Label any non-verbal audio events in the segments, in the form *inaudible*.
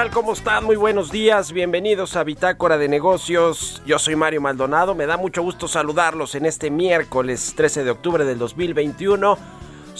Tal? ¿Cómo están? Muy buenos días. Bienvenidos a Bitácora de Negocios. Yo soy Mario Maldonado. Me da mucho gusto saludarlos en este miércoles 13 de octubre del 2021.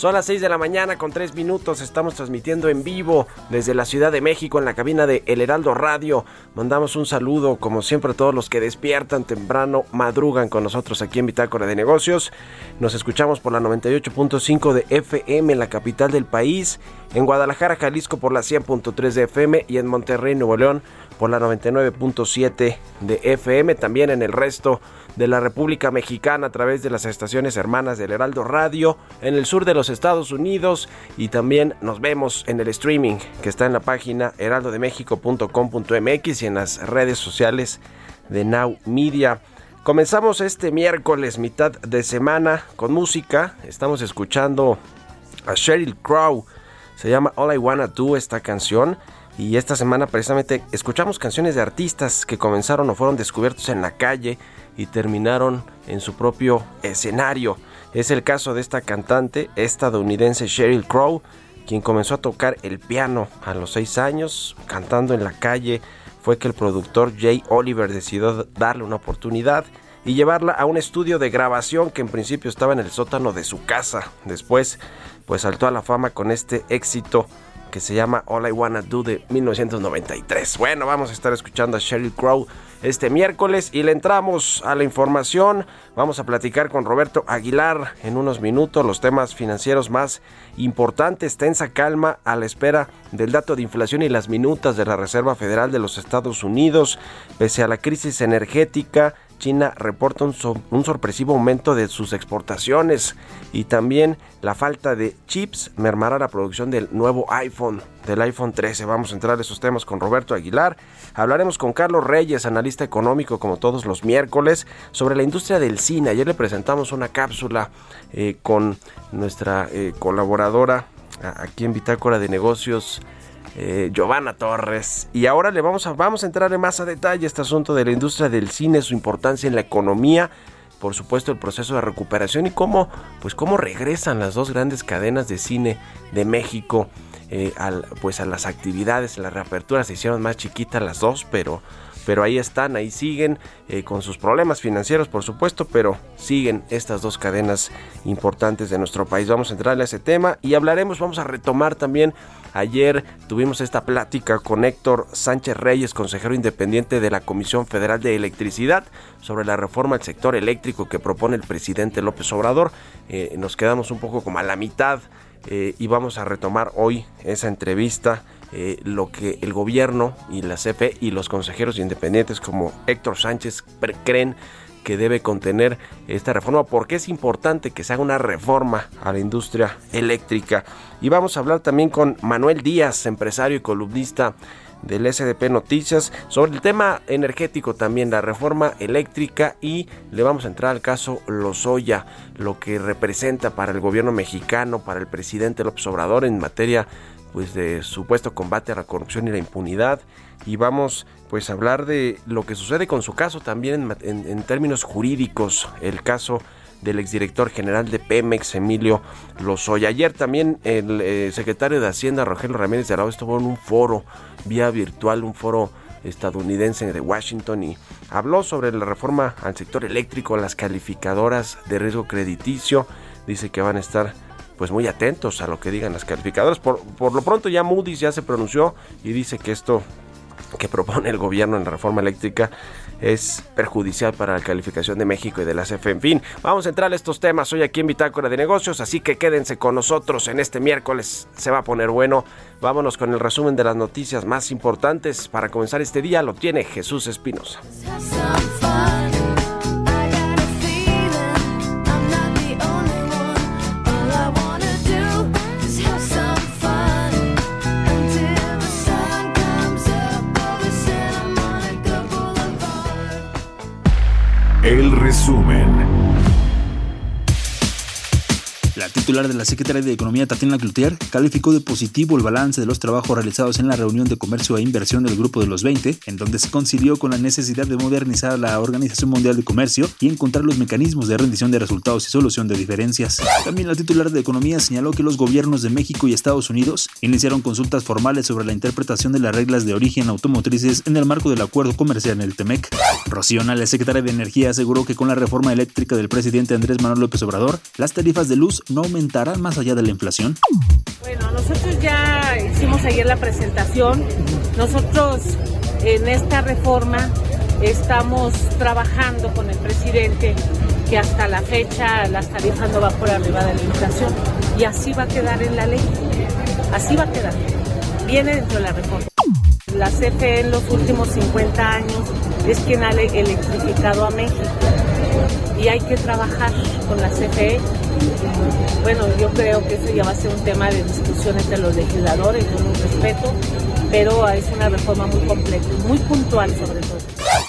Son las 6 de la mañana con 3 minutos. Estamos transmitiendo en vivo desde la Ciudad de México en la cabina de El Heraldo Radio. Mandamos un saludo, como siempre, a todos los que despiertan temprano, madrugan con nosotros aquí en Bitácora de Negocios. Nos escuchamos por la 98.5 de FM en la capital del país, en Guadalajara, Jalisco por la 100.3 de FM y en Monterrey, Nuevo León por la 99.7 de FM, también en el resto de la República Mexicana a través de las estaciones hermanas del Heraldo Radio, en el sur de los Estados Unidos y también nos vemos en el streaming que está en la página heraldodemexico.com.mx y en las redes sociales de Now Media. Comenzamos este miércoles, mitad de semana, con música. Estamos escuchando a Sheryl Crow. Se llama All I Wanna Do esta canción. Y esta semana precisamente escuchamos canciones de artistas que comenzaron o fueron descubiertos en la calle y terminaron en su propio escenario. Es el caso de esta cantante estadounidense Sheryl Crow, quien comenzó a tocar el piano a los 6 años, cantando en la calle. Fue que el productor Jay Oliver decidió darle una oportunidad y llevarla a un estudio de grabación que en principio estaba en el sótano de su casa. Después, pues saltó a la fama con este éxito que se llama All I Wanna Do de 1993. Bueno, vamos a estar escuchando a Sheryl Crow este miércoles y le entramos a la información. Vamos a platicar con Roberto Aguilar en unos minutos los temas financieros más importantes. Tensa calma a la espera del dato de inflación y las minutas de la Reserva Federal de los Estados Unidos. Pese a la crisis energética, China reporta un, so- un sorpresivo aumento de sus exportaciones y también la falta de chips mermará la producción del nuevo iPhone, del iPhone 13. Vamos a entrar a esos temas con Roberto Aguilar. Hablaremos con Carlos Reyes, analista económico como todos los miércoles, sobre la industria del cine. Ayer le presentamos una cápsula eh, con nuestra eh, colaboradora aquí en Bitácora de Negocios, eh, Giovanna Torres. Y ahora le vamos a, vamos a entrar en más a detalle este asunto de la industria del cine, su importancia en la economía, por supuesto el proceso de recuperación y cómo, pues cómo regresan las dos grandes cadenas de cine de México. eh, al- pues a las actividades, las reaperturas se hicieron más chiquitas las dos, pero, pero ahí están, ahí siguen, eh, con sus problemas financieros por supuesto, pero siguen estas dos cadenas importantes de nuestro país. Vamos a entrar a ese tema y hablaremos, vamos a retomar también Ayer tuvimos esta plática con Héctor Sánchez Reyes, consejero independiente de la Comisión Federal de Electricidad, sobre la reforma al sector eléctrico que propone el presidente López Obrador. Eh, nos quedamos un poco como a la mitad eh, y vamos a retomar hoy esa entrevista eh, lo que el gobierno y la CFE y los consejeros independientes como Héctor Sánchez creen que debe contener esta reforma, porque es importante que se haga una reforma a la industria eléctrica. Y vamos a hablar también con Manuel Díaz, empresario y columnista del SDP Noticias sobre el tema energético también, la reforma eléctrica y le vamos a entrar al caso Lozoya, lo que representa para el gobierno mexicano, para el presidente López Obrador en materia pues de supuesto combate a la corrupción y la impunidad y vamos pues a hablar de lo que sucede con su caso también en, términos jurídicos, el caso del exdirector general de Pemex, Emilio Lozoya. Ayer también el eh, secretario de Hacienda, Rogelio Ramírez de Arau, estuvo en un foro vía virtual, un foro estadounidense de Washington y habló sobre la reforma al sector eléctrico, las calificadoras de riesgo crediticio. Dice que van a estar pues muy atentos a lo que digan las calificadoras. Por, por lo pronto ya Moody's ya se pronunció y dice que esto que propone el gobierno en la reforma eléctrica es perjudicial para la calificación de México y de la CFE. En fin, vamos a entrar a estos temas hoy aquí en Bitácora de Negocios, así que quédense con nosotros en este miércoles, se va a poner bueno. Vámonos con el resumen de las noticias más importantes. Para comenzar este día lo tiene Jesús Espinosa. Titular de la Secretaría de Economía, Tatiana Cloutier, calificó de positivo el balance de los trabajos realizados en la reunión de comercio e inversión del Grupo de los 20, en donde se concilió con la necesidad de modernizar la Organización Mundial de Comercio y encontrar los mecanismos de rendición de resultados y solución de diferencias. También la titular de Economía señaló que los gobiernos de México y Estados Unidos iniciaron consultas formales sobre la interpretación de las reglas de origen automotrices en el marco del acuerdo comercial en el TEMEC. Rocío la secretaria de Energía, aseguró que con la reforma eléctrica del presidente Andrés Manuel López Obrador, las tarifas de luz no aumentarán más allá de la inflación? Bueno, nosotros ya hicimos ayer la presentación. Nosotros en esta reforma estamos trabajando con el presidente que hasta la fecha las tarifas no van por arriba de la inflación y así va a quedar en la ley. Así va a quedar. Viene dentro de la reforma. La CFE en los últimos 50 años es quien ha electrificado a México y hay que trabajar con la CFE. Bueno, yo creo que eso ya va a ser un tema de discusión entre los legisladores, con un respeto, pero es una reforma muy completa, muy puntual sobre todo.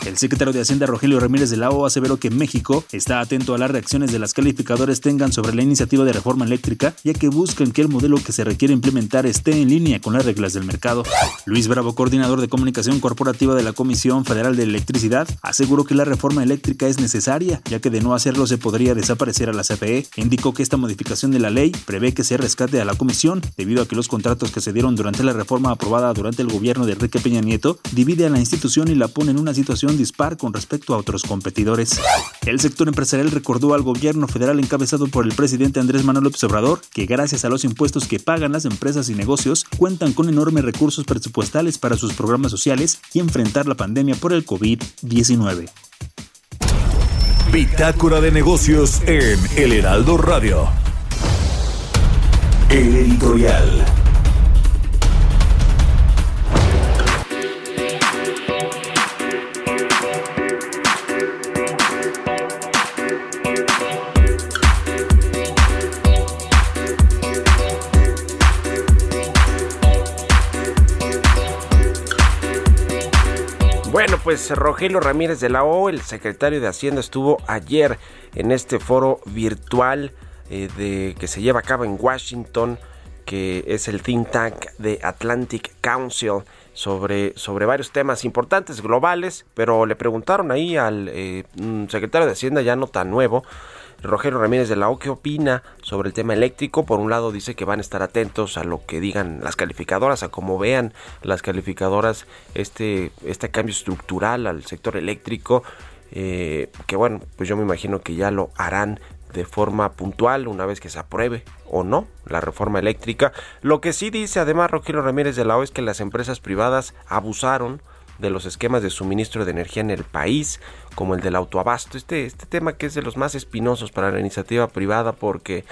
El secretario de Hacienda Rogelio Ramírez de la O aseveró que México está atento a las reacciones de las calificadoras tengan sobre la iniciativa de reforma eléctrica, ya que buscan que el modelo que se requiere implementar esté en línea con las reglas del mercado. Luis Bravo, coordinador de comunicación corporativa de la Comisión Federal de Electricidad, aseguró que la reforma eléctrica es necesaria, ya que de no hacerlo se podría desaparecer a la CFE. Indicó que esta modificación de la ley prevé que se rescate a la comisión, debido a que los contratos que se dieron durante la reforma aprobada durante el gobierno de Enrique Peña Nieto divide a la institución y la pone en una situación dispar con respecto a otros competidores. El sector empresarial recordó al gobierno federal encabezado por el presidente Andrés Manuel López Obrador que gracias a los impuestos que pagan las empresas y negocios cuentan con enormes recursos presupuestales para sus programas sociales y enfrentar la pandemia por el COVID-19. Bitácora de negocios en El Heraldo Radio. El editorial. Pues Rogelio Ramírez de la O, el secretario de Hacienda, estuvo ayer en este foro virtual eh, de, que se lleva a cabo en Washington, que es el think tank de Atlantic Council, sobre, sobre varios temas importantes, globales, pero le preguntaron ahí al eh, secretario de Hacienda, ya no tan nuevo, Rogelio Ramírez de la O, ¿qué opina sobre el tema eléctrico? Por un lado dice que van a estar atentos a lo que digan las calificadoras, a cómo vean las calificadoras este, este cambio estructural al sector eléctrico, eh, que bueno, pues yo me imagino que ya lo harán de forma puntual una vez que se apruebe o no la reforma eléctrica. Lo que sí dice además Rogelio Ramírez de la O es que las empresas privadas abusaron de los esquemas de suministro de energía en el país, como el del autoabasto. Este, este tema que es de los más espinosos para la iniciativa privada porque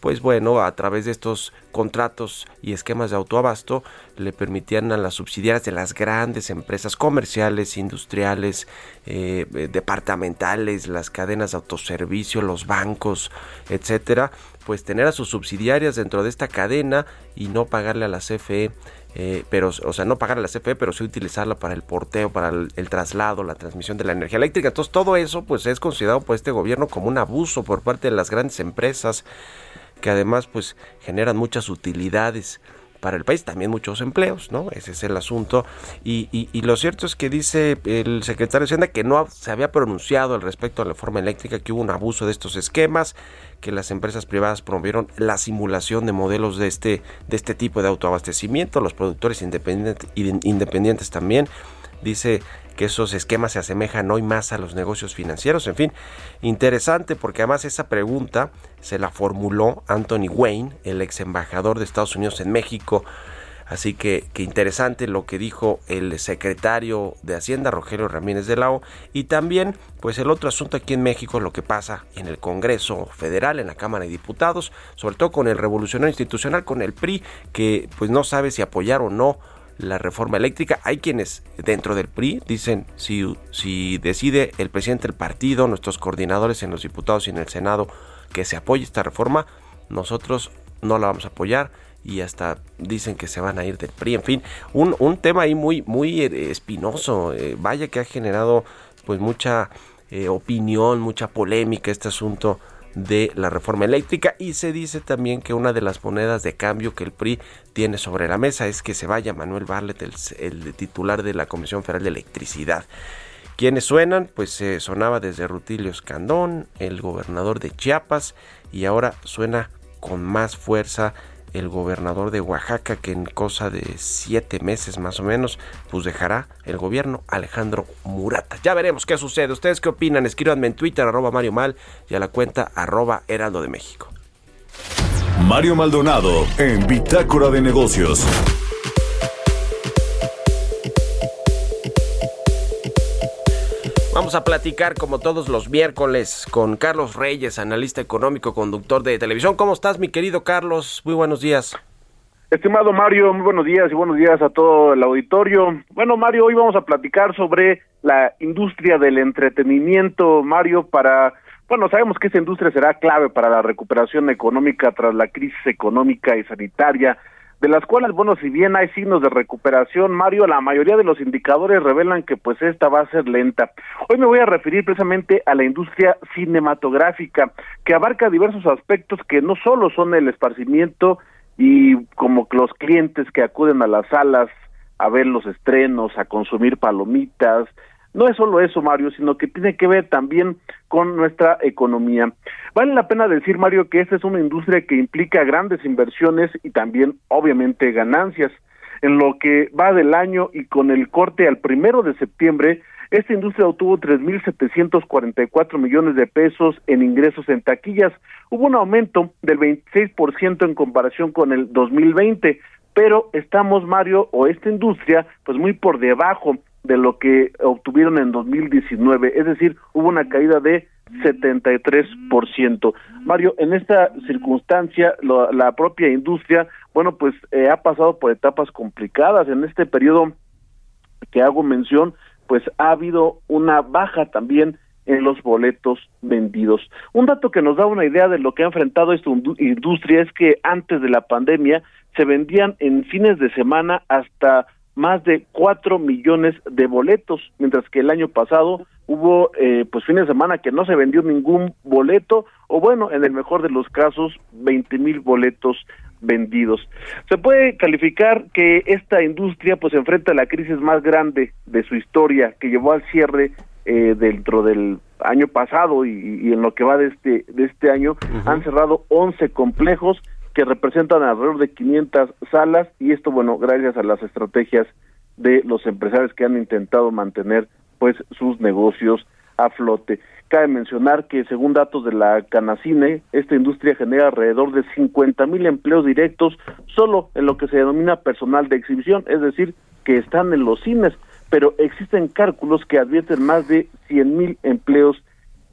pues bueno, a través de estos contratos y esquemas de autoabasto le permitían a las subsidiarias de las grandes empresas comerciales, industriales, eh, departamentales, las cadenas de autoservicio, los bancos, etcétera, pues tener a sus subsidiarias dentro de esta cadena y no pagarle a la CFE eh, pero, o sea, no pagar a la CFE, pero sí utilizarla para el porteo, para el, el, traslado, la transmisión de la energía eléctrica. Entonces, todo eso, pues, es considerado por este gobierno como un abuso por parte de las grandes empresas que además pues generan muchas utilidades para el país, también muchos empleos, ¿no? Ese es el asunto. Y, y, lo cierto es que dice el secretario de Hacienda que no se había pronunciado al respecto a la reforma eléctrica, que hubo un abuso de estos esquemas, que las empresas privadas promovieron la simulación de modelos de este, de este tipo de autoabastecimiento, los productores independientes, independientes también. Dice que esos esquemas se asemejan hoy más a los negocios financieros. En fin, interesante porque además esa pregunta se la formuló Anthony Wayne, el ex embajador de Estados Unidos en México. Así que, que interesante lo que dijo el secretario de Hacienda, Rogelio Ramírez de la. Y también, pues el otro asunto aquí en México, lo que pasa en el Congreso Federal, en la Cámara de Diputados, sobre todo con el revolucionario institucional, con el PRI, que pues no sabe si apoyar o no la reforma eléctrica. Hay quienes dentro del PRI dicen si, si decide el presidente del partido, nuestros coordinadores en los diputados y en el Senado que se apoye esta reforma, nosotros no la vamos a apoyar y hasta dicen que se van a ir del PRI. En fin, un, un tema ahí muy, muy espinoso. Eh, vaya que ha generado pues mucha eh, opinión, mucha polémica este asunto de la reforma eléctrica y se dice también que una de las monedas de cambio que el PRI tiene sobre la mesa es que se vaya Manuel Barlet, el, titular de la Comisión Federal de Electricidad. ¿Quiénes suenan? Pues se sonaba desde Rutilio Escandón, el gobernador de Chiapas, y ahora suena con más fuerza el gobernador de Oaxaca, que en cosa de siete meses más o menos, pues dejará el gobierno Alejandro Murata. Ya veremos qué sucede. ¿Ustedes qué opinan? Escríbanme en Twitter, arroba Mario Mal, y a la cuenta arroba Heraldo de México. Mario Maldonado en Bitácora de Negocios. Vamos a platicar como todos los miércoles con Carlos Reyes, analista económico, conductor de televisión. ¿Cómo estás, mi querido Carlos? Muy buenos días. Estimado Mario, muy buenos días y buenos días a todo el auditorio. Bueno, Mario, hoy vamos a platicar sobre la industria del entretenimiento, Mario, para, bueno, sabemos que esa industria será clave para la recuperación económica tras la crisis económica y sanitaria de las cuales, bueno, si bien hay signos de recuperación, Mario, la mayoría de los indicadores revelan que pues esta va a ser lenta. Hoy me voy a referir precisamente a la industria cinematográfica, que abarca diversos aspectos que no solo son el esparcimiento y como los clientes que acuden a las salas a ver los estrenos, a consumir palomitas, no es solo eso, Mario, sino que tiene que ver también con nuestra economía. Vale la pena decir, Mario, que esta es una industria que implica grandes inversiones y también, obviamente, ganancias. En lo que va del año y con el corte al primero de septiembre, esta industria obtuvo 3.744 millones de pesos en ingresos en taquillas. Hubo un aumento del 26% en comparación con el 2020, pero estamos, Mario, o esta industria, pues muy por debajo de lo que obtuvieron en 2019, es decir, hubo una caída de 73%. Mario, en esta circunstancia, lo, la propia industria, bueno, pues eh, ha pasado por etapas complicadas. En este periodo que hago mención, pues ha habido una baja también en los boletos vendidos. Un dato que nos da una idea de lo que ha enfrentado esta industria es que antes de la pandemia se vendían en fines de semana hasta más de cuatro millones de boletos, mientras que el año pasado hubo eh, pues fines de semana que no se vendió ningún boleto, o bueno, en el mejor de los casos, veinte mil boletos vendidos. Se puede calificar que esta industria pues enfrenta la crisis más grande de su historia, que llevó al cierre eh, dentro del año pasado y, y, en lo que va de este de este año uh -huh. han cerrado 11 complejos que representan alrededor de 500 salas y esto, bueno, gracias a las estrategias de los empresarios que han intentado mantener pues sus negocios a flote. Cabe mencionar que según datos de la Canacine, esta industria genera alrededor de 50 mil empleos directos solo en lo que se denomina personal de exhibición, es decir, que están en los cines, pero existen cálculos que advierten más de 100 mil empleos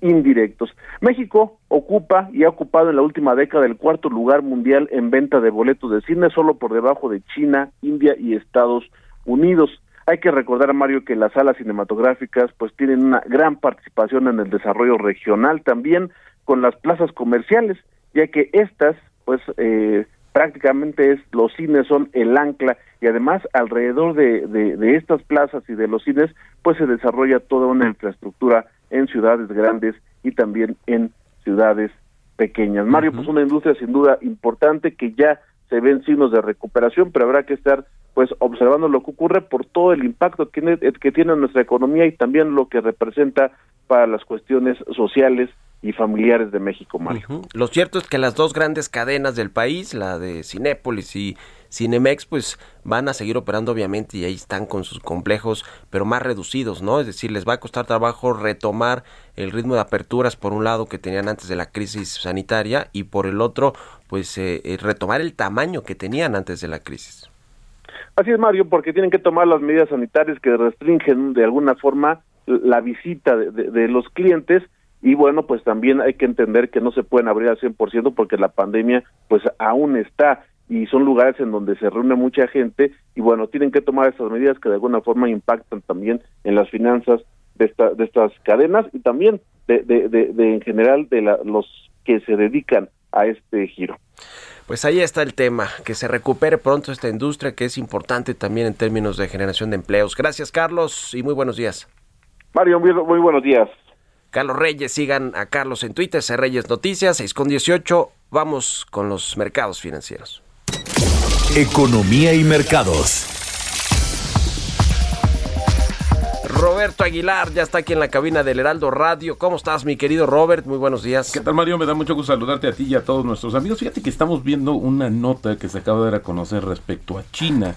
indirectos. México ocupa y ha ocupado en la última década el cuarto lugar mundial en venta de boletos de cine, solo por debajo de China, India y Estados Unidos. Hay que recordar, Mario, que las salas cinematográficas pues tienen una gran participación en el desarrollo regional, también con las plazas comerciales, ya que estas pues eh, prácticamente es los cines son el ancla y además alrededor de, de, de estas plazas y de los cines pues se desarrolla toda una infraestructura en ciudades grandes y también en ciudades pequeñas. Mario, pues una industria sin duda importante que ya se ven signos de recuperación, pero habrá que estar pues observando lo que ocurre por todo el impacto que tiene, que tiene nuestra economía y también lo que representa para las cuestiones sociales y familiares de México, Mario. Lo cierto es que las dos grandes cadenas del país, la de Cinépolis y Cinemex, pues van a seguir operando obviamente y ahí están con sus complejos, pero más reducidos, ¿no? Es decir, les va a costar trabajo retomar el ritmo de aperturas por un lado que tenían antes de la crisis sanitaria y por el otro, pues eh, eh, retomar el tamaño que tenían antes de la crisis. Así es, Mario, porque tienen que tomar las medidas sanitarias que restringen de alguna forma la visita de, de- de los clientes y bueno, pues también hay que entender que no se pueden abrir al 100% porque la pandemia pues aún está y son lugares en donde se reúne mucha gente y bueno, tienen que tomar estas medidas que de alguna forma impactan también en las finanzas de, esta, de estas cadenas y también de, de, de, de en general de la, los que se dedican a este giro. Pues ahí está el tema, que se recupere pronto esta industria que es importante también en términos de generación de empleos. Gracias Carlos y muy buenos días. Mario, muy, muy buenos días. Carlos Reyes, sigan a Carlos en Twitter, C Reyes Noticias, 6 con 18. Vamos con los mercados financieros. Economía y mercados. Roberto Aguilar ya está aquí en la cabina del Heraldo Radio. ¿Cómo estás, mi querido Robert? Muy buenos días. ¿Qué tal, Mario? Me da mucho gusto saludarte a ti y a todos nuestros amigos. Fíjate que estamos viendo una nota que se acaba de dar a conocer respecto a China,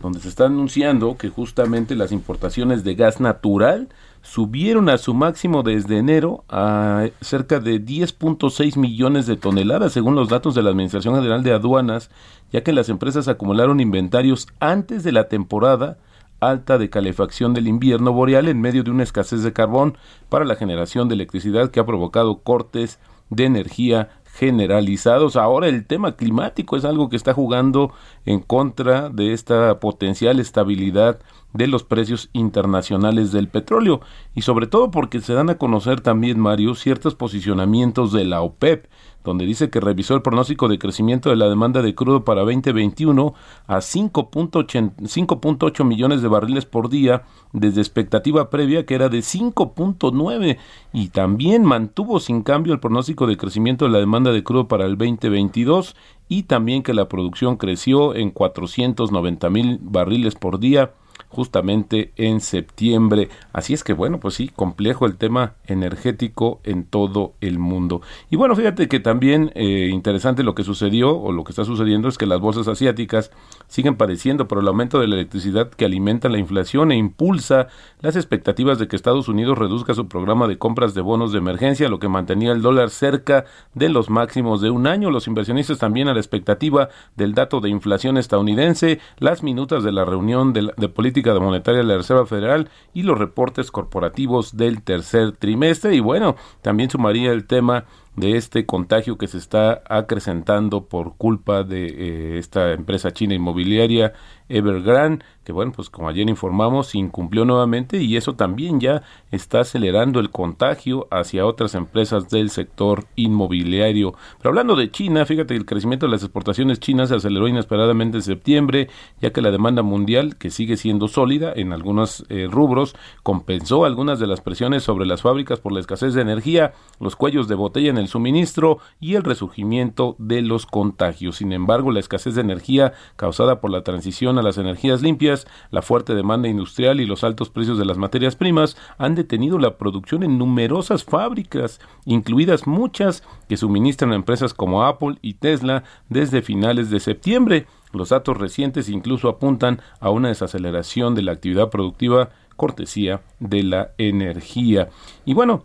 donde se está anunciando que justamente las importaciones de gas natural subieron a su máximo desde enero a cerca de 10.6 millones de toneladas, según los datos de la Administración General de Aduanas, ya que las empresas acumularon inventarios antes de la temporada alta de calefacción del invierno boreal en medio de una escasez de carbón para la generación de electricidad que ha provocado cortes de energía generalizados. Ahora el tema climático es algo que está jugando en contra de esta potencial estabilidad de los precios internacionales del petróleo y sobre todo porque se dan a conocer también, Mario, ciertos posicionamientos de la OPEP, donde dice que revisó el pronóstico de crecimiento de la demanda de crudo para 2021 a 5.8 5.8 millones de barriles por día desde expectativa previa que era de 5.9 y también mantuvo sin cambio el pronóstico de crecimiento de la demanda de crudo para el 2022 y también que la producción creció en 490 mil barriles por día justamente en septiembre. Así es que bueno, pues sí, complejo el tema energético en todo el mundo. Y bueno, fíjate que también eh, interesante lo que sucedió o lo que está sucediendo es que las bolsas asiáticas siguen padeciendo por el aumento de la electricidad que alimenta la inflación e impulsa las expectativas de que Estados Unidos reduzca su programa de compras de bonos de emergencia, lo que mantenía el dólar cerca de los máximos de un año. Los inversionistas también a la expectativa del dato de inflación estadounidense, las minutas de la reunión de, la, de política monetaria de la Reserva Federal y los reportes corporativos del tercer trimestre. Y bueno, también sumaría el tema de este contagio que se está acrecentando por culpa de eh, esta empresa china inmobiliaria Evergrande, que bueno, pues como ayer informamos, incumplió nuevamente y eso también ya está acelerando el contagio hacia otras empresas del sector inmobiliario. Pero hablando de China, fíjate que el crecimiento de las exportaciones chinas se aceleró inesperadamente en septiembre, ya que la demanda mundial, que sigue siendo sólida en algunos eh, rubros, compensó algunas de las presiones sobre las fábricas por la escasez de energía, los cuellos de botella en el suministro y el resurgimiento de los contagios. Sin embargo, la escasez de energía causada por la transición a las energías limpias, la fuerte demanda industrial y los altos precios de las materias primas han detenido la producción en numerosas fábricas, incluidas muchas que suministran a empresas como Apple y Tesla desde finales de septiembre. Los datos recientes incluso apuntan a una desaceleración de la actividad productiva cortesía de la energía. Y bueno,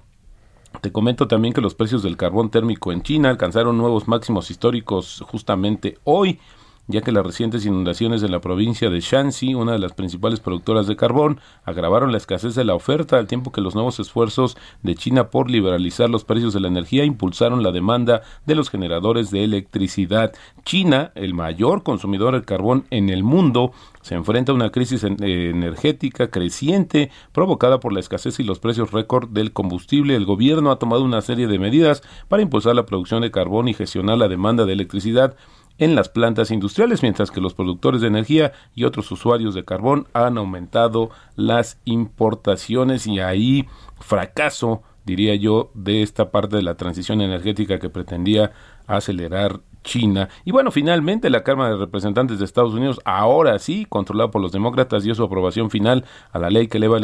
te comento también que los precios del carbón térmico en China alcanzaron nuevos máximos históricos justamente hoy ya que las recientes inundaciones en la provincia de Shanxi, una de las principales productoras de carbón, agravaron la escasez de la oferta al tiempo que los nuevos esfuerzos de China por liberalizar los precios de la energía impulsaron la demanda de los generadores de electricidad. China, el mayor consumidor de carbón en el mundo, se enfrenta a una crisis eh, energética creciente provocada por la escasez y los precios récord del combustible. El gobierno ha tomado una serie de medidas para impulsar la producción de carbón y gestionar la demanda de electricidad en las plantas industriales, mientras que los productores de energía y otros usuarios de carbón han aumentado las importaciones y ahí fracaso, diría yo, de esta parte de la transición energética que pretendía acelerar China. Y bueno, finalmente la Cámara de Representantes de Estados Unidos, ahora sí, controlada por los demócratas, dio su aprobación final a la ley que eleva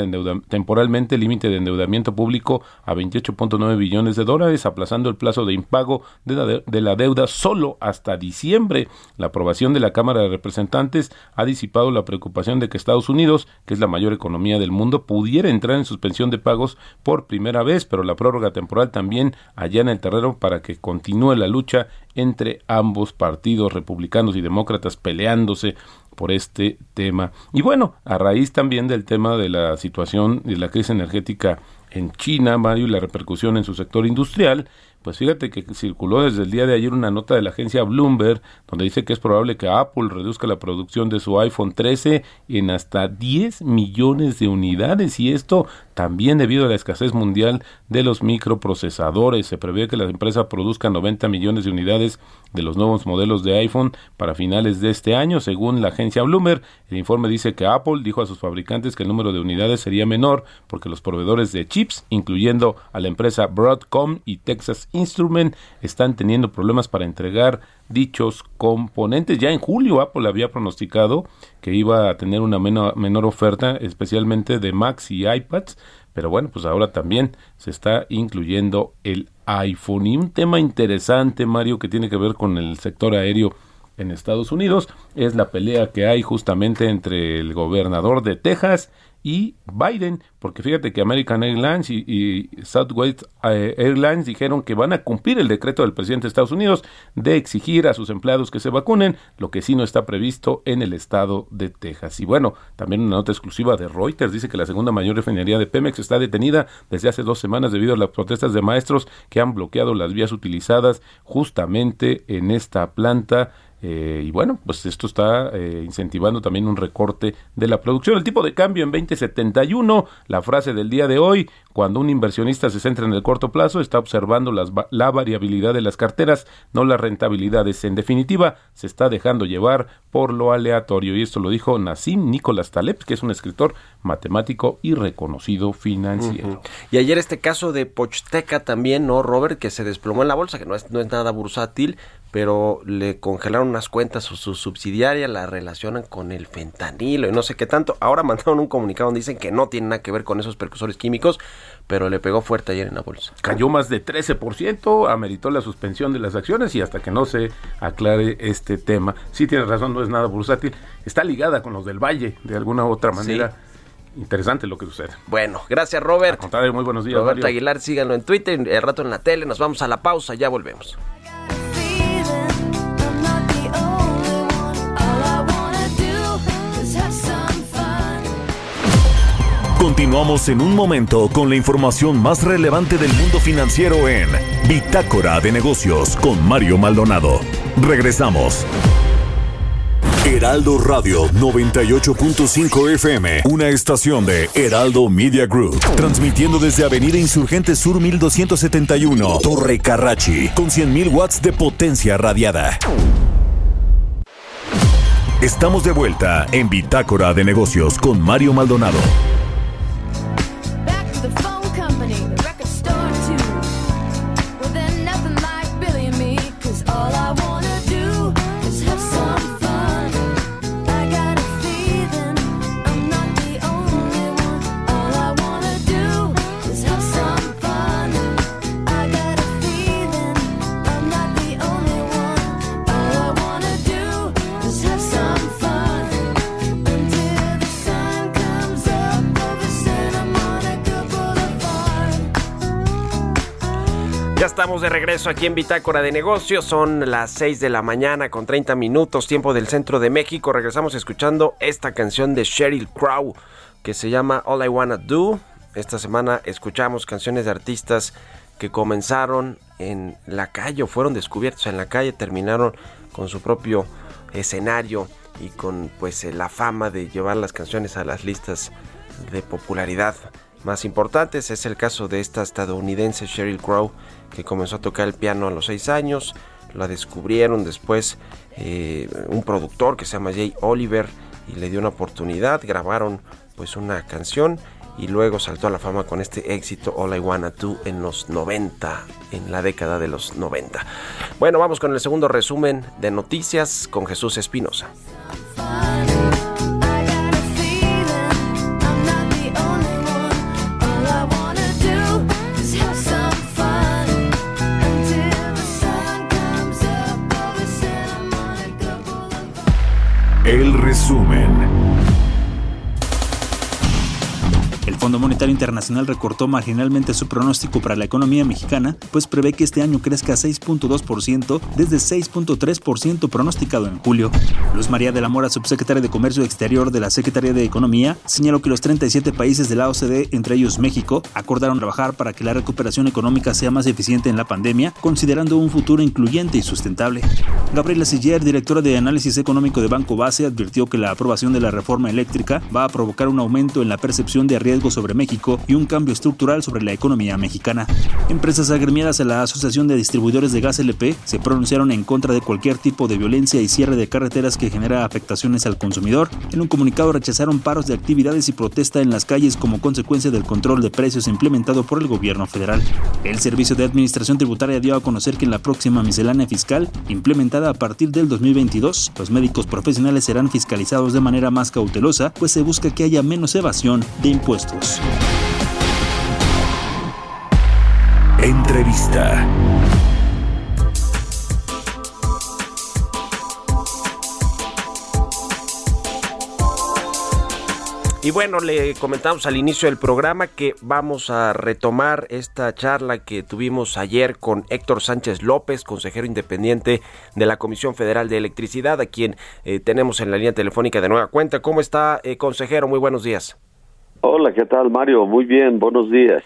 temporalmente el límite de endeudamiento público a 28.9 billones de dólares, aplazando el plazo de impago de la, de- la deuda solo hasta diciembre. La aprobación de la Cámara de Representantes ha disipado la preocupación de que Estados Unidos, que es la mayor economía del mundo, pudiera entrar en suspensión de pagos por primera vez, pero la prórroga temporal también allana el terreno para que continúe la lucha entre ambos partidos, republicanos y demócratas, peleándose por este tema. Y bueno, a raíz también del tema de la situación de la crisis energética en China, Mario, y la repercusión en su sector industrial, pues fíjate que circuló desde el día de ayer una nota de la agencia Bloomberg donde dice que es probable que Apple reduzca la producción de su iPhone 13 en hasta 10 millones de unidades y esto también debido a la escasez mundial de los microprocesadores. Se prevé que la empresa produzca 90 millones de unidades de los nuevos modelos de iPhone para finales de este año, según la agencia Bloomberg. El informe dice que Apple dijo a sus fabricantes que el número de unidades sería menor porque los proveedores de chips, incluyendo a la empresa Broadcom y Texas Instrument, están teniendo problemas para entregar dichos componentes. Ya en julio Apple había pronosticado que iba a tener una menor, oferta, especialmente de Macs y iPads, pero bueno, pues ahora también se está incluyendo el iPhone. Y un tema interesante, Mario, que tiene que ver con el sector aéreo en Estados Unidos, es la pelea que hay justamente entre el gobernador de Texas y Biden, porque fíjate que American Airlines y, y Southwest eh, Airlines dijeron que van a cumplir el decreto del presidente de Estados Unidos de exigir a sus empleados que se vacunen, lo que sí no está previsto en el estado de Texas. Y bueno, también una nota exclusiva de Reuters dice que la segunda mayor refinería de Pemex está detenida desde hace dos semanas debido a las protestas de maestros que han bloqueado las vías utilizadas justamente en esta planta. Eh, y bueno, pues esto está eh, incentivando también un recorte de la producción. El tipo de cambio en 2071, la frase del día de hoy, cuando un inversionista se centra en el corto plazo, está observando las, la variabilidad de las carteras, no las rentabilidades. En definitiva, se está dejando llevar por lo aleatorio. Y esto lo dijo Nassim Nicolás Taleb, que es un escritor matemático y reconocido financiero. Y ayer este caso de Pochteca también, ¿no, Robert? Que se desplomó en la bolsa, que no es, no es nada bursátil, pero le congelaron unas cuentas a su subsidiaria, la relacionan con el fentanilo y no sé qué tanto. Ahora *laughs* mandaron un comunicado donde dicen que no tiene nada que ver con esos precursores químicos, pero le pegó fuerte ayer en la bolsa. cayó más de 13%, ameritó la suspensión de las acciones y hasta que no se aclare este tema. Sí tienes razón, no es nada bursátil, está ligada con los del Valle de alguna u otra manera. Interesante lo que sucede. Bueno, gracias Robert. Al contrario, muy buenos días. Roberto. Aguilar, síganlo en Twitter, el rato en la tele, nos vamos a la pausa, ya volvemos. Continuamos en un momento con la información más relevante del mundo financiero en Bitácora de Negocios con Mario Maldonado. Regresamos. Heraldo Radio 98.5 FM, una estación de Heraldo Media Group, transmitiendo desde Avenida Insurgente Sur 1271, Torre Carrachi, con 100.000 watts de potencia radiada. Estamos de vuelta en Bitácora de Negocios con Mario Maldonado. De regreso aquí en Bitácora de Negocios. Son las 6 de la mañana con 30 minutos, tiempo del centro de México. Regresamos escuchando esta canción de Sheryl Crow que se llama All I Wanna Do. Esta semana escuchamos canciones de artistas que comenzaron en la calle o fueron descubiertos en la calle, terminaron con su propio escenario y con pues la fama de llevar las canciones a las listas de popularidad más importantes. Es el caso de esta estadounidense Sheryl Crow que comenzó a tocar el piano a los 6 años. La descubrieron después eh, un productor que se llama Jay Oliver y le dio una oportunidad. Grabaron pues una canción y luego saltó a la fama con este éxito All I Wanna Do en los 90, en la década de los 90. Bueno, vamos con el segundo resumen de noticias con Jesús Espinosa. Fondo Monetario Internacional recortó marginalmente su pronóstico para la economía mexicana, pues prevé que este año crezca 6.2% desde 6.3% pronosticado en julio. Luz María de la Mora, subsecretaria de Comercio Exterior de la Secretaría de Economía, señaló que los 37 países de la OCDE, entre ellos México, acordaron trabajar para que la recuperación económica sea más eficiente en la pandemia, considerando un futuro incluyente y sustentable. Gabriela Siller, directora de Análisis Económico de Banco Base, advirtió que la aprobación de la reforma eléctrica va a provocar un aumento en la percepción de riesgo sobre México y un cambio estructural sobre la economía mexicana. Empresas agremiadas a la Asociación de Distribuidores de Gas LP se pronunciaron en contra de cualquier tipo de violencia y cierre de carreteras que genera afectaciones al consumidor. En un comunicado rechazaron paros de actividades y protesta en las calles como consecuencia del control de precios implementado por el gobierno federal. El Servicio de Administración Tributaria dio a conocer que en la próxima miscelánea fiscal, implementada a partir del 2022, los médicos profesionales serán fiscalizados de manera más cautelosa, pues se busca que haya menos evasión de impuestos. Entrevista. Y bueno, le comentamos al inicio del programa que vamos a retomar esta charla que tuvimos ayer con Héctor Sánchez López, consejero independiente de la Comisión Federal de Electricidad, a quien eh, tenemos en la línea telefónica de nueva cuenta. ¿Cómo está, eh, consejero? Muy buenos días. Hola, ¿qué tal Mario? Muy bien, buenos días.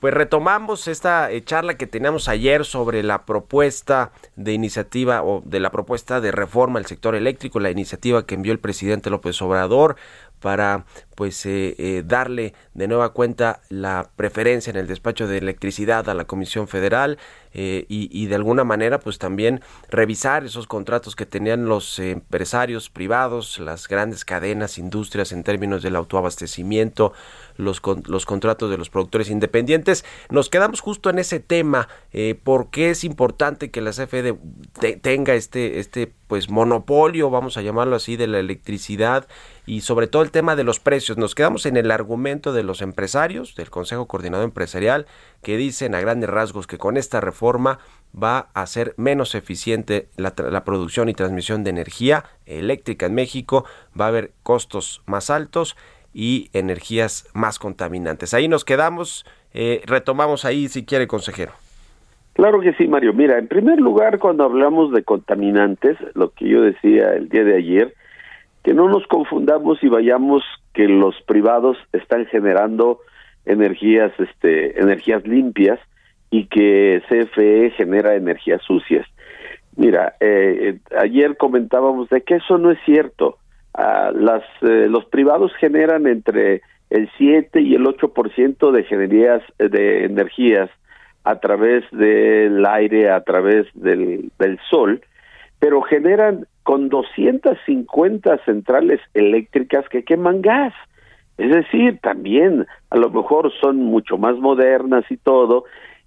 Pues retomamos esta eh, charla que teníamos ayer sobre la propuesta de iniciativa o de la propuesta de reforma al sector eléctrico, la iniciativa que envió el presidente López Obrador para pues eh, eh, darle de nueva cuenta la preferencia en el despacho de electricidad a la Comisión Federal eh, y, de alguna manera pues también revisar esos contratos que tenían los empresarios privados, las grandes cadenas, industrias en términos del autoabastecimiento, los, con, los contratos de los productores independientes. Nos quedamos justo en ese tema, eh, por qué es importante que la te, tenga este, este pues monopolio, vamos a llamarlo así, de la electricidad y sobre todo el tema de los precios. Nos quedamos en el argumento de los empresarios, del Consejo Coordinador Empresarial, que dicen a grandes rasgos que con esta reforma va a ser menos eficiente la, la, producción y transmisión de energía eléctrica en México, va a haber costos más altos y energías más contaminantes. Ahí nos quedamos, eh, retomamos ahí si quiere, consejero. Claro que sí, Mario. Mira, en primer lugar, cuando hablamos de contaminantes, lo que yo decía el día de ayer, que no nos confundamos y vayamos que los privados están generando energías, este, energías limpias y que CFE genera energías sucias. Mira, eh, ayer comentábamos de que eso no es cierto. Uh, las, eh, los privados generan entre el 7 y el 8% de generías de energías a través del aire, a través del, del sol, pero generan con 250 centrales eléctricas que queman gas. Es decir, también a lo mejor son mucho más modernas y todo,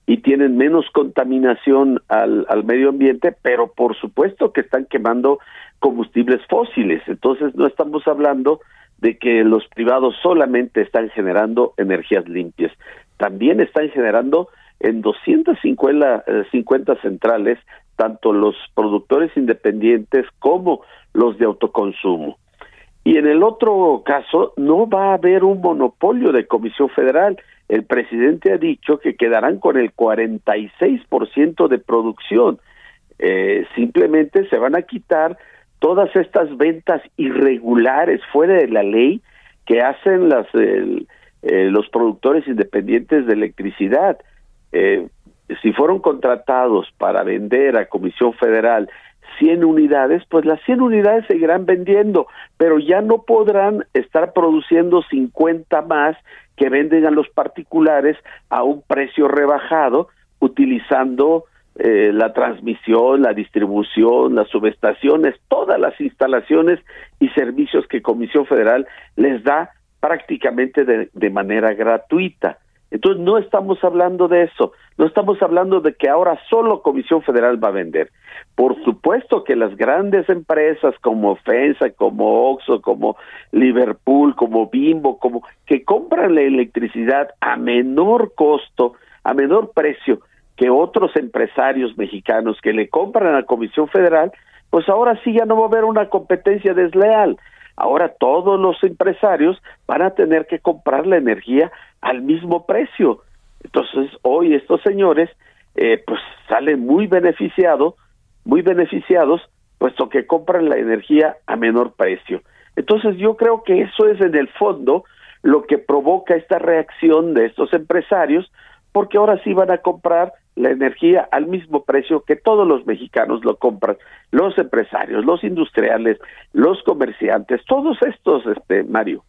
y tienen menos contaminación al, al medio ambiente, pero por supuesto que están quemando combustibles fósiles. Entonces no estamos hablando de que los privados solamente están generando energías limpias, también están generando en 250 50 centrales tanto los productores independientes como los de autoconsumo. Y en el otro caso, no va a haber un monopolio de Comisión Federal. El presidente ha dicho que quedarán con el 46% de producción. Eh, simplemente se van a quitar todas estas ventas irregulares fuera de la ley que hacen las el- eh, los productores independientes de electricidad. Eh, si fueron contratados para vender a Comisión Federal 100 unidades, pues las 100 unidades seguirán vendiendo, pero ya no podrán estar produciendo 50 más que venden a los particulares a un precio rebajado utilizando eh, la transmisión, la distribución, las subestaciones, todas las instalaciones y servicios que Comisión Federal les da prácticamente de, de manera gratuita. Entonces no estamos hablando de eso, no estamos hablando de que ahora solo Comisión Federal va a vender. Por supuesto que las grandes empresas como FENSA, como Oxxo, como Liverpool, como Bimbo, como que compran la electricidad a menor costo, a menor precio que otros empresarios mexicanos que le compran a Comisión Federal, pues ahora sí ya no va a haber una competencia desleal. Ahora todos los empresarios van a tener que comprar la energía al mismo precio. Entonces hoy estos señores eh, pues salen muy beneficiados, muy beneficiados, puesto que compran la energía a menor precio. Entonces yo creo que eso es en el fondo lo que provoca esta reacción de estos empresarios, porque ahora sí van a comprar la energía al mismo precio que todos los mexicanos lo compran, los empresarios, los industriales, los comerciantes, todos estos, este Mario.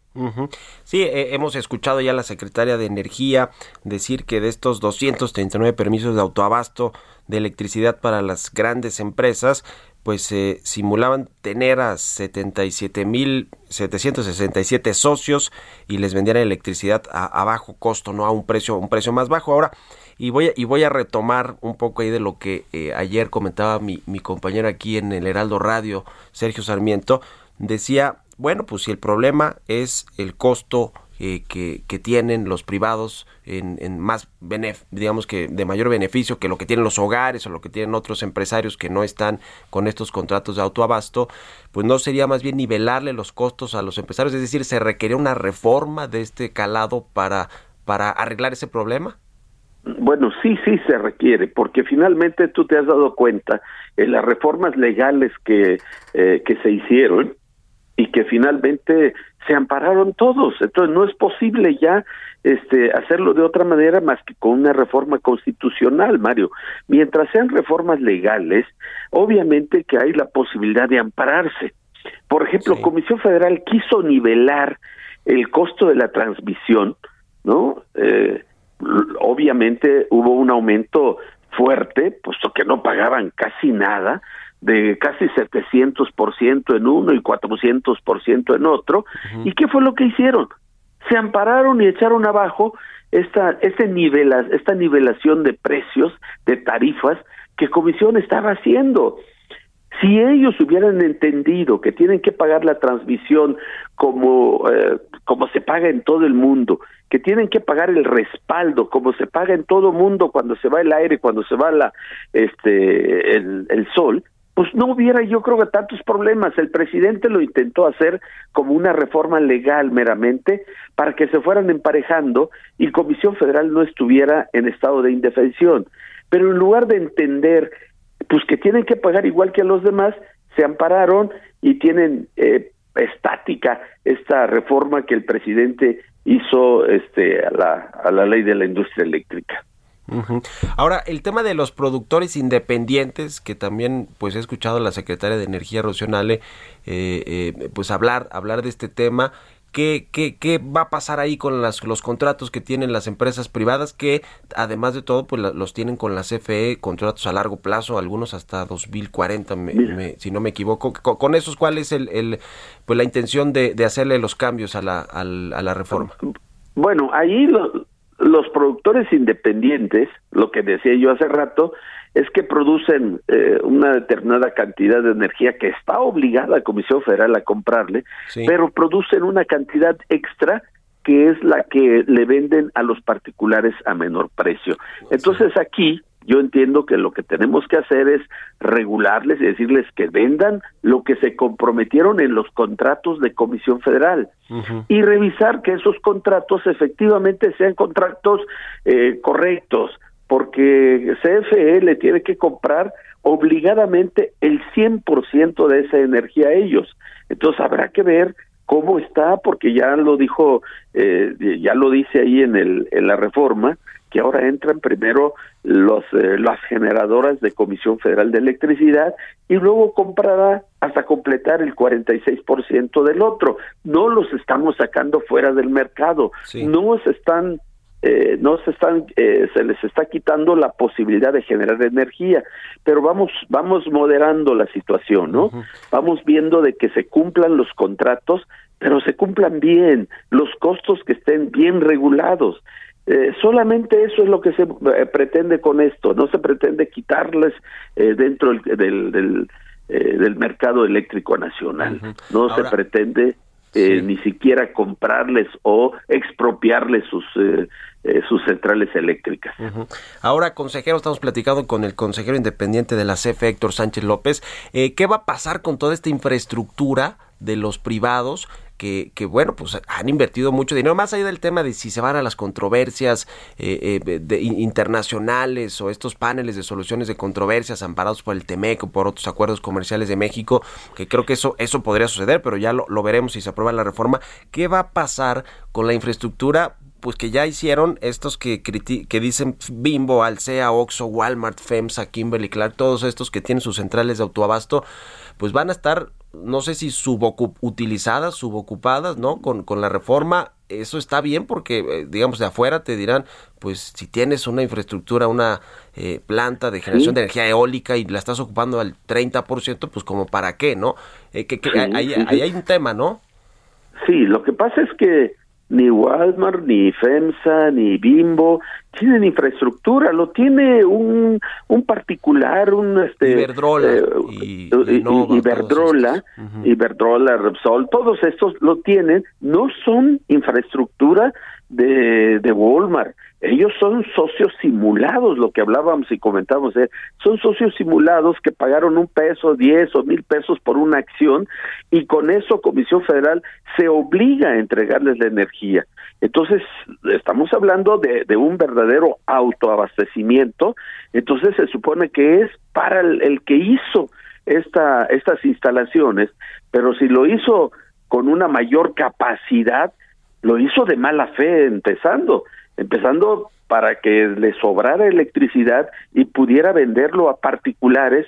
Sí, eh, hemos escuchado ya a la secretaria de Energía decir que de estos 239 permisos de autoabasto de electricidad para las grandes empresas, pues simulaban tener a 77.767 socios y les vendían electricidad a, a bajo costo, no a un precio, un precio más bajo. Ahora, y voy a, y voy a retomar un poco ahí de lo que eh, ayer comentaba mi, mi compañero aquí en el Heraldo Radio, Sergio Sarmiento, decía, bueno, pues si el problema es el costo eh, que, que tienen los privados en, en más, benef digamos que de mayor beneficio que lo que tienen los hogares o lo que tienen otros empresarios que no están con estos contratos de autoabasto, pues no sería más bien nivelarle los costos a los empresarios, es decir, se requería una reforma de este calado para, para arreglar ese problema. Bueno, sí, sí se requiere, porque finalmente tú te has dado cuenta en las reformas legales que, eh, que se hicieron y que finalmente se ampararon todos. Entonces no es posible ya este hacerlo de otra manera más que con una reforma constitucional, Mario. Mientras sean reformas legales, obviamente que hay la posibilidad de ampararse. Por ejemplo, Sí. Comisión Federal quiso nivelar el costo de la transmisión, ¿no? Eh, obviamente hubo un aumento fuerte, puesto que no pagaban casi nada, de casi 700% en uno y 400% en otro. ¿Y qué fue lo que hicieron? Se ampararon y echaron abajo esta, este nivela, esta nivelación de precios, de tarifas que Comisión estaba haciendo. Si ellos hubieran entendido que tienen que pagar la transmisión como, eh, como se paga en todo el mundo, que tienen que pagar el respaldo como se paga en todo el mundo cuando se va el aire, cuando se va la, este, el, el sol, pues no hubiera yo creo que tantos problemas. El presidente lo intentó hacer como una reforma legal meramente para que se fueran emparejando y Comisión Federal no estuviera en estado de indefensión. Pero en lugar de entender pues que tienen que pagar igual que a los demás, se ampararon y tienen eh, estática esta reforma que el presidente hizo este a la, a la ley de la industria eléctrica. Ahora, el tema de los productores independientes, que también pues he escuchado a la secretaria de Energía Rocionale eh, eh, pues hablar, hablar de este tema. ¿Qué, qué, ¿Qué va a pasar ahí con las, los contratos que tienen las empresas privadas que además de todo pues los tienen con la CFE, contratos a largo plazo, algunos hasta 2040, me- me- si no me equivoco? Con, con esos, ¿cuál es el, el, pues la intención de, de hacerle los cambios a la, a la reforma? Bueno, ahí lo- los productores independientes, lo que decía yo hace rato, es que producen eh, una determinada cantidad de energía que está obligada la Comisión Federal a comprarle, Sí. pero producen una cantidad extra que es la que le venden a los particulares a menor precio. Entonces aquí yo entiendo que lo que tenemos que hacer es regularles y decirles que vendan lo que se comprometieron en los contratos de Comisión Federal y revisar que esos contratos efectivamente sean contratos eh, correctos, porque CFE le tiene que comprar obligadamente el 100% de esa energía a ellos. Entonces habrá que ver cómo está, porque ya lo dijo, eh, ya lo dice ahí en, el, en la reforma, que ahora entran primero los, eh, las generadoras de Comisión Federal de Electricidad y luego comprará hasta completar el 46% del otro. No los estamos sacando fuera del mercado, no se están eh, no se están eh, se les está quitando la posibilidad de generar energía pero vamos vamos moderando la situación no vamos viendo de que se cumplan los contratos pero se cumplan bien los costos que estén bien regulados. Eh, solamente eso es lo que se eh, pretende con esto no se pretende quitarles eh, dentro del del, del mercado eléctrico nacional no se pretende ni siquiera comprarles o expropiarles sus sus centrales eléctricas. Ahora, consejero, estamos platicando con el consejero independiente de la CFE, Héctor Sánchez López. ¿Qué va a pasar con toda esta infraestructura de los privados? Que, que, bueno, pues han invertido mucho dinero, más allá del tema de si se van a las controversias eh, eh, internacionales o estos paneles de soluciones de controversias amparados por el TEMEC o por otros acuerdos comerciales de México, que creo que eso, eso podría suceder, pero ya lo, veremos si se aprueba la reforma. ¿Qué va a pasar con la infraestructura? pues que ya hicieron estos que, que dicen Bimbo, Alsea, Oxxo, Walmart, FEMSA, Kimberly Clark, todos estos que tienen sus centrales de autoabasto, pues van a estar no sé si subutilizadas, subocupadas, ¿no? Con, con la reforma, eso está bien porque, eh, digamos, de afuera te dirán, pues si tienes una infraestructura, una eh, planta de generación de energía eólica y la estás ocupando al 30%, pues como para qué, ¿no? Eh, que, ahí, hay un tema, ¿no? Sí, lo que pasa es que ni Walmart, ni FEMSA, ni Bimbo tienen infraestructura, lo tiene un, un particular, un este Iberdrola eh, y, Iberdrola, Iberdrola, Repsol, todos estos lo tienen, no son infraestructura de, de Walmart, ellos son socios simulados, lo que hablábamos y comentábamos, ¿eh? son socios simulados que pagaron un peso, diez o mil pesos por una acción y con eso Comisión Federal se obliga a entregarles la energía. Entonces, estamos hablando de, de un verdadero autoabastecimiento, entonces se supone que es para el, el que hizo esta, estas instalaciones, pero si lo hizo con una mayor capacidad, lo hizo de mala fe empezando empezando para que le sobrara electricidad y pudiera venderlo a particulares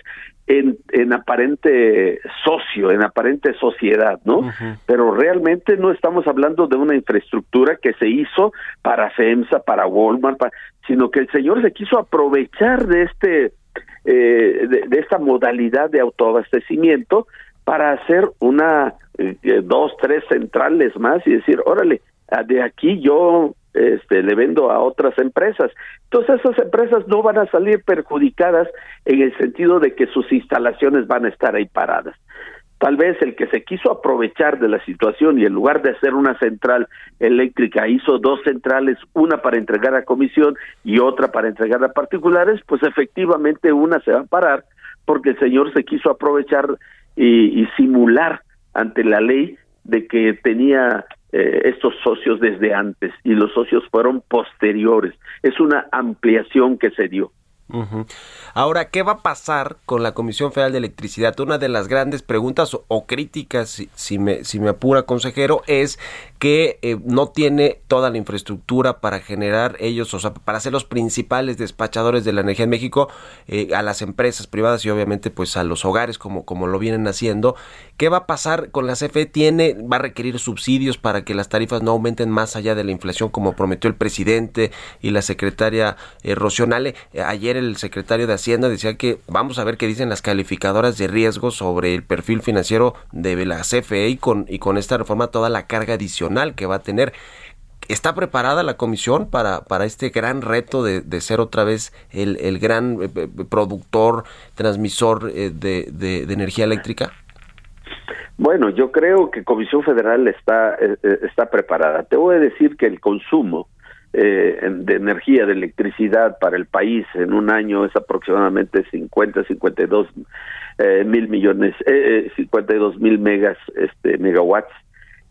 en, en aparente socio, en aparente sociedad, ¿no? Pero realmente no estamos hablando de una infraestructura que se hizo para FEMSA, para Walmart, sino que el señor se quiso aprovechar de este eh, de, esta modalidad de autoabastecimiento para hacer una eh, dos tres centrales más y decir órale de aquí yo este, le vendo a otras empresas. Entonces esas empresas no van a salir perjudicadas en el sentido de que sus instalaciones van a estar ahí paradas. Tal vez el que se quiso aprovechar de la situación y en lugar de hacer una central eléctrica hizo dos centrales, una para entregar a comisión y otra para entregar a particulares, pues efectivamente una se va a parar porque el señor se quiso aprovechar y, y simular ante la ley de que tenía eh, estos socios desde antes y los socios fueron posteriores. Es una ampliación que se dio. Ahora, ¿qué va a pasar con la Comisión Federal de Electricidad? Una de las grandes preguntas o, críticas, si, me, si me apura, consejero, es que eh, no tiene toda la infraestructura para generar ellos, o sea, para ser los principales despachadores de la energía en México eh, a las empresas privadas y obviamente pues a los hogares como, como lo vienen haciendo. ¿Qué va a pasar con la CFE? ¿Tiene, va a requerir subsidios para que las tarifas no aumenten más allá de la inflación como prometió el presidente y la secretaria eh? Eh, ayer el secretario de Hacienda decía que vamos a ver qué dicen las calificadoras de riesgo sobre el perfil financiero de la CFE y con, y con esta reforma toda la carga adicional que va a tener. ¿Está preparada la comisión para, este gran reto de, ser otra vez el, gran eh, eh, productor, transmisor de, energía eléctrica? Bueno, yo creo que Comisión Federal está, está preparada. Te voy a decir que el consumo eh, de energía, de electricidad para el país en un año es aproximadamente 50, 52 eh, mil millones, eh, eh, 52 mil megas, este, megawatts,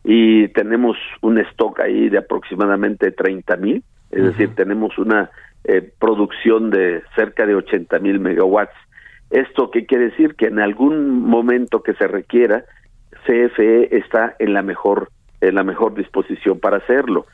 y tenemos un stock ahí de aproximadamente 30 mil, es decir, tenemos una eh, producción de cerca de 80 mil megawatts. ¿Esto qué quiere decir? Que en algún momento que se requiera, CFE está en la mejor en la mejor disposición para hacerlo.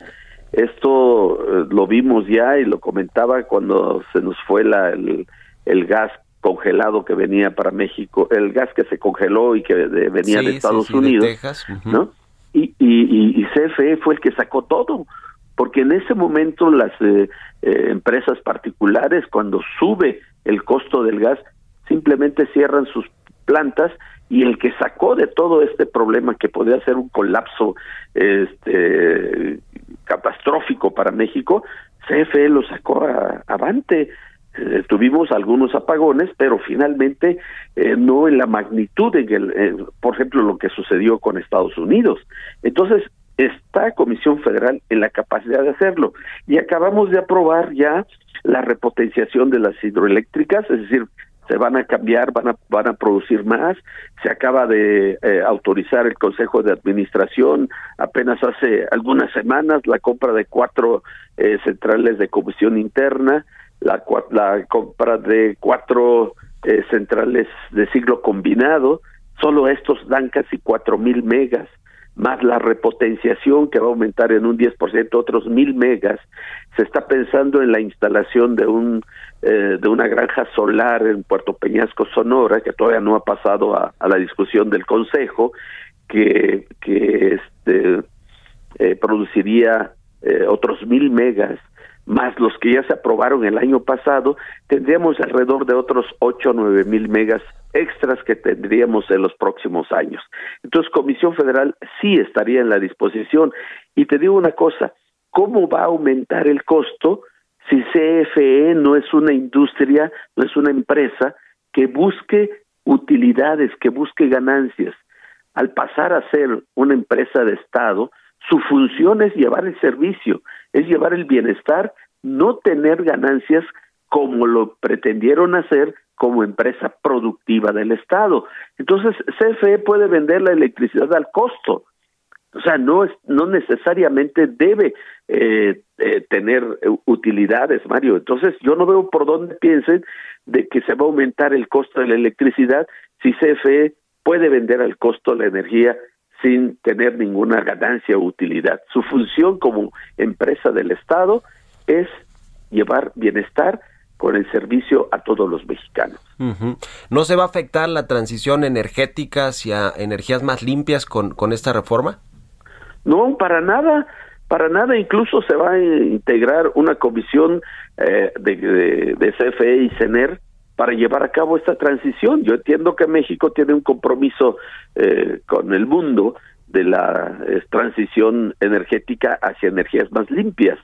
Esto eh, lo vimos ya y lo comentaba cuando se nos fue la, el, el gas congelado que venía para México, el gas que se congeló y que de- venía Sí, de Estados sí, Unidos, Texas. ¿no? Y, y, y- y CFE fue el que sacó todo, porque en ese momento las eh, eh, empresas particulares, cuando sube el costo del gas, simplemente cierran sus plantas y el que sacó de todo este problema que podía ser un colapso este catastrófico para México, CFE lo sacó a- avante. Eh, tuvimos algunos apagones, pero finalmente eh, no en la magnitud, en el, por ejemplo, lo que sucedió con Estados Unidos. Entonces, está Comisión Federal en la capacidad de hacerlo. Y acabamos de aprobar ya la repotenciación de las hidroeléctricas, es decir, se van a cambiar, van a, van a producir más. Se acaba de eh, autorizar el Consejo de Administración apenas hace algunas semanas la compra de cuatro eh, centrales de combustión interna, la, la compra de cuatro eh, centrales de ciclo combinado. Solo estos dan casi cuatro mil megas más la repotenciación que va a aumentar en un 10%, otros mil megas. Se está pensando en la instalación de un eh, de una granja solar en Puerto Peñasco, Sonora, que todavía no ha pasado a, la discusión del Consejo, que, que este, eh, produciría eh, otros mil megas más los que ya se aprobaron el año pasado, tendríamos alrededor de otros 8 o 9 mil megas extras que tendríamos en los próximos años. Entonces, Comisión Federal sí estaría en la disposición. Y te digo una cosa, ¿cómo va a aumentar el costo si CFE no es una industria, no es una empresa que busque utilidades, que busque ganancias? Al pasar a ser una empresa de Estado, su función es llevar el servicio, es llevar el bienestar, no tener ganancias como lo pretendieron hacer como empresa productiva del Estado. Entonces, CFE puede vender la electricidad al costo. O sea, no es, no necesariamente debe eh, eh, tener utilidades, Mario. Entonces, yo no veo por dónde piensen de que se va a aumentar el costo de la electricidad si CFE puede vender al costo la energía sin tener ninguna ganancia o utilidad. Su función como empresa del Estado es llevar bienestar con el servicio a todos los mexicanos. ¿No se va a afectar la transición energética hacia energías más limpias con, con esta reforma? No, para nada, para nada. Incluso se va a integrar una comisión eh, de, de, de CFE y CENER para llevar a cabo esta transición. Yo entiendo que México tiene un compromiso eh, con el mundo de la eh, transición energética hacia energías más limpias,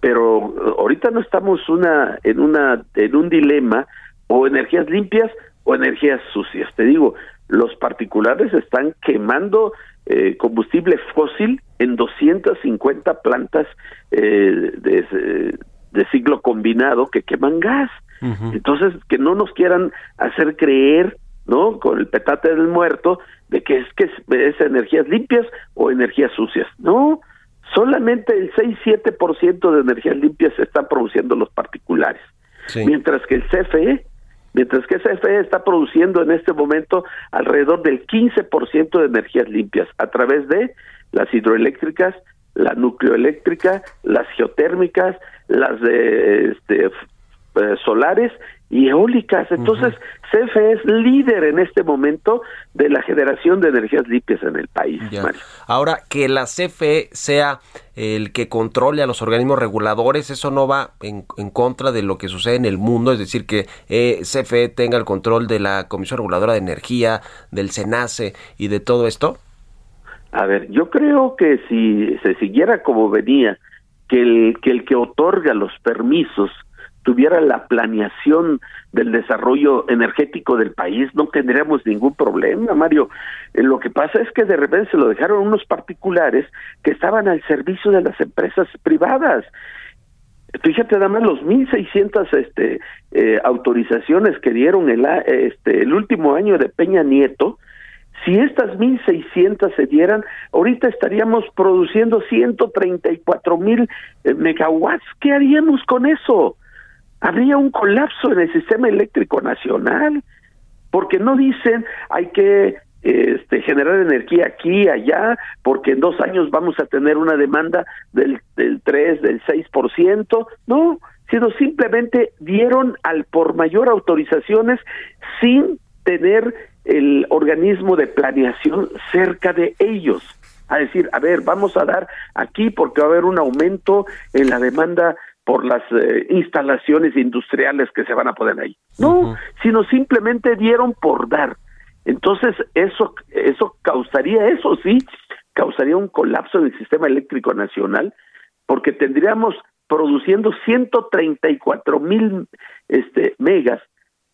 pero eh, ahorita no estamos una en una en un dilema o energías limpias o energías sucias. Te digo, los particulares están quemando eh, combustible fósil en 250 plantas eh, de, de ciclo combinado que queman gas. Entonces, que no nos quieran hacer creer, ¿no? Con el petate del muerto, de que es que es, es energías limpias o energías sucias. No, solamente el 6-7% de energías limpias se están produciendo los particulares. Mientras que el CFE, mientras que CFE está produciendo en este momento alrededor del 15% de energías limpias a través de las hidroeléctricas, la nucleoeléctrica, las geotérmicas, las de este, eh, solares y eólicas. Entonces, CFE es líder en este momento de la generación de energías limpias en el país. Mario. Ahora, que la CFE sea el que controle a los organismos reguladores, eso no va en, en contra de lo que sucede en el mundo, es decir, que eh, CFE tenga el control de la Comisión Reguladora de Energía, del SENACE y de todo esto. A ver, yo creo que si se siguiera como venía, que el que, el que otorga los permisos tuviera la planeación del desarrollo energético del país, no tendríamos ningún problema, Mario. Eh, lo que pasa es que de repente se lo dejaron unos particulares que estaban al servicio de las empresas privadas Fíjate nada más los 1.600 este, eh, autorizaciones que dieron el, este, el último año de Peña Nieto. Si estas 1.600 se dieran, ahorita estaríamos produciendo 134 mil eh, megawatts. ¿Qué haríamos con eso? Habría un colapso en el sistema eléctrico nacional, porque no dicen hay que este, generar energía aquí allá, porque en dos años vamos a tener una demanda del, del 3, del 6%, no, sino simplemente dieron al por mayor autorizaciones sin tener el organismo de planeación cerca de ellos. A decir, a ver, vamos a dar aquí porque va a haber un aumento en la demanda por las eh, instalaciones industriales que se van a poner ahí. No, sino simplemente dieron por dar. Entonces, eso, eso causaría, eso sí, causaría un colapso del sistema eléctrico nacional, porque tendríamos produciendo 134 mil este, megas,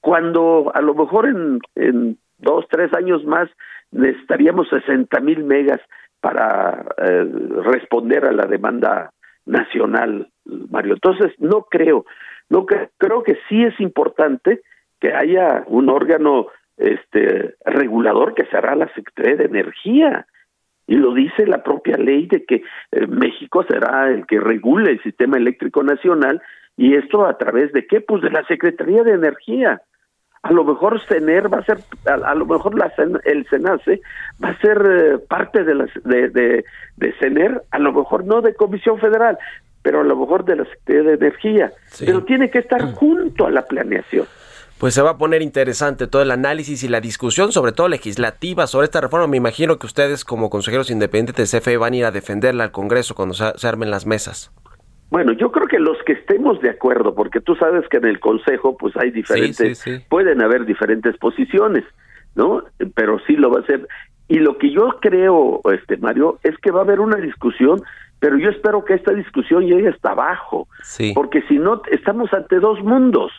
cuando a lo mejor en, en dos, tres años más necesitaríamos 60 mil megas para eh, responder a la demanda nacional, Mario. Entonces, no creo, no cre- creo que sí es importante que haya un órgano este regulador que será la Secretaría de Energía. Y lo dice la propia ley de que eh, México será el que regule el sistema eléctrico nacional y esto a través de qué pues de la Secretaría de Energía. A lo mejor CENER va a ser a, lo mejor la CEN- el SENACE va a ser eh, parte de, las, de de CENER a lo mejor no de Comisión Federal pero a lo mejor de la Secretaría de Energía Sí. pero tiene que estar junto a la planeación Pues se va a poner interesante todo el análisis y la discusión, sobre todo legislativa, sobre esta reforma. Me imagino que ustedes, como consejeros independientes de CFE, van a ir a defenderla al Congreso cuando se, armen las mesas. Bueno, yo creo que los que estemos de acuerdo, porque tú sabes que en el Consejo pues hay diferentes, sí, sí. pueden haber diferentes posiciones, ¿no? Pero sí lo va a hacer. Y lo que yo creo, este Mario, es que va a haber una discusión, pero yo espero que esta discusión llegue hasta abajo, Sí. porque si no estamos ante dos mundos.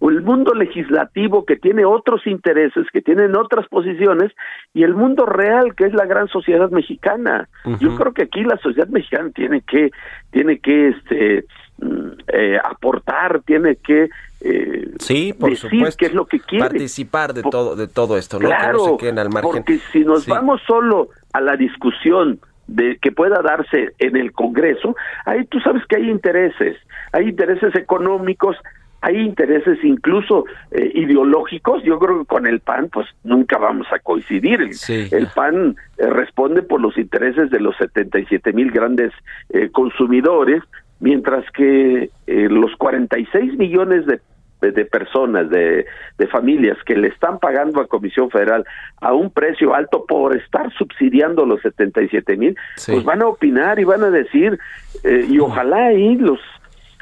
El mundo legislativo que tiene otros intereses, que tienen otras posiciones, y el mundo real que es la gran sociedad mexicana. Yo creo que aquí la sociedad mexicana tiene que, tiene que, este, mm, eh, aportar, tiene que eh, Sí, por decir supuesto. qué es lo que quiere. Participar de todo, de todo esto, ¿no? que Claro, no se queden al margen. porque si nos Sí. vamos solo a la discusión de que pueda darse en el Congreso, ahí tú sabes que hay intereses, hay intereses económicos, hay intereses incluso eh, ideológicos. Yo creo que con el PAN, pues nunca vamos a coincidir. El, Sí. el PAN eh, responde por los intereses de los 77 mil grandes eh, consumidores, mientras que los 46 millones de de, personas, de, de familias que le están pagando a Comisión Federal a un precio alto por estar subsidiando los 77 mil, Sí. pues van a opinar y van a decir, eh, y ojalá ahí los,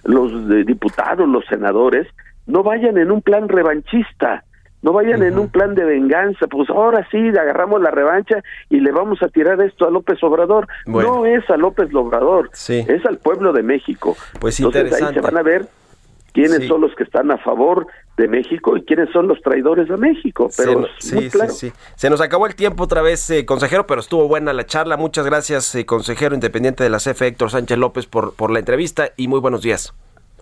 los diputados, los senadores, no vayan en un plan revanchista, no vayan en un plan de venganza, pues ahora sí agarramos la revancha y le vamos a tirar esto a López Obrador. Bueno. No es a López Obrador, Sí. es al pueblo de México. Pues Entonces ahí interesante. se van a ver quiénes Sí. son los que están a favor de México y quiénes son los traidores de México. Se Pero no- sí, claro. sí, sí. Se nos acabó el tiempo otra vez, eh, consejero, pero estuvo buena la charla. Muchas gracias, eh, consejero independiente de la CFE, Héctor Sánchez López, por, por la entrevista y muy buenos días.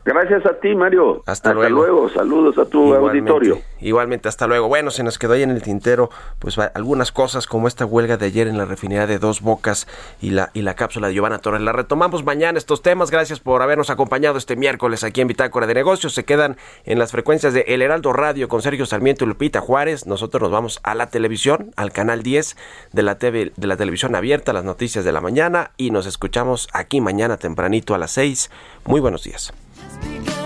Gracias a ti, Mario. Hasta luego. luego. Saludos a tu auditorio. Igualmente, hasta luego. Bueno, se nos quedó ahí en el tintero, pues algunas cosas como esta huelga de ayer en la refinería de Dos Bocas y la, y la cápsula de Giovanna Torres. La retomamos mañana estos temas. Gracias por habernos acompañado este miércoles aquí en Bitácora de Negocios. Se quedan en las frecuencias de El Heraldo Radio con Sergio Sarmiento y Lupita Juárez. Nosotros nos vamos a la televisión, al canal 10 de la, TV, de la televisión abierta, las noticias de la mañana y nos escuchamos aquí mañana tempranito a las 6. Muy buenos días. All